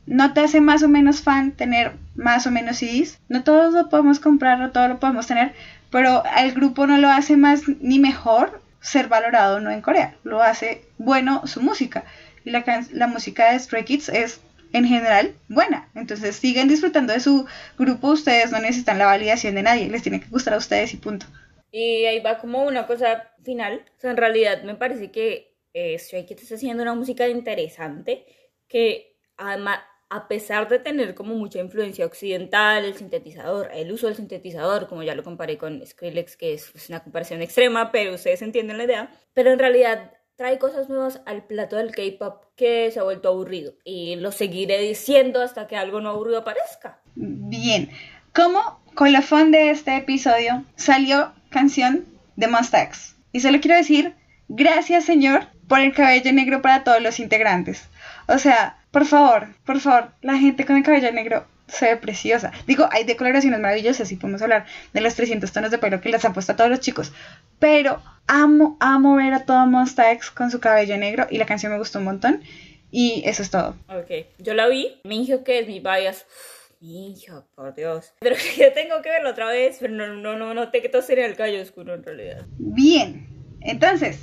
no te hace más o menos fan tener más o menos CDs. No todos lo podemos comprar, no todos lo podemos tener, pero el grupo no lo hace más ni mejor ser valorado no en Corea. Lo hace bueno su música y la, música de Stray Kids es en general buena. Entonces siguen disfrutando de su grupo, ustedes no necesitan la validación de nadie, les tiene que gustar a ustedes y punto. Y ahí va como una cosa final. O sea, en realidad me parece que eh, Stray Kids está haciendo una música interesante que además, a pesar de tener como mucha influencia occidental, el sintetizador, el uso del sintetizador, como ya lo comparé con Skrillex, que es una comparación extrema, pero ustedes entienden la idea, pero en realidad trae cosas nuevas al plato del K-pop que se ha vuelto aburrido y lo seguiré diciendo hasta que algo no aburrido aparezca. Bien, como colofón de este episodio salió canción de Mustax. Y solo quiero decir, gracias Señor por el cabello negro para todos los integrantes. O sea, por favor, por favor, la gente con el cabello negro se ve preciosa. Digo, hay decoloraciones maravillosas y podemos hablar de los 300 tonos de pelo que les han puesto a todos los chicos. Pero amo, amo ver a todo Monsta X con su cabello negro y la canción me gustó un montón. Y eso es todo. Ok, yo la vi, me dijo que es mi bias. Hijo, por Dios. Pero yo tengo que verlo otra vez, pero no, no, no que todo sería el cabello oscuro en realidad. Bien, entonces,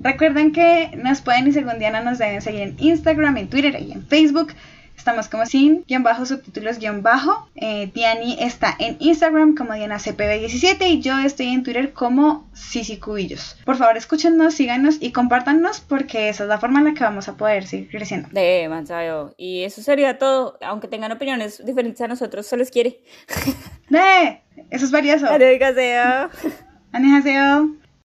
recuerden que nos pueden y según Diana nos deben seguir en Instagram, en Twitter y en Facebook. Estamos como sin guion bajo, subtítulos guion bajo. Eh, Diani está en Instagram como DianaCPB17 y yo estoy en Twitter como Sisi Cubillos Por favor, escúchenos, síganos y compártanos porque esa es la forma en la que vamos a poder seguir creciendo. De manchayo. Y eso sería todo. Aunque tengan opiniones diferentes a nosotros, se les quiere. ¡De! Eso es valioso. Adiós,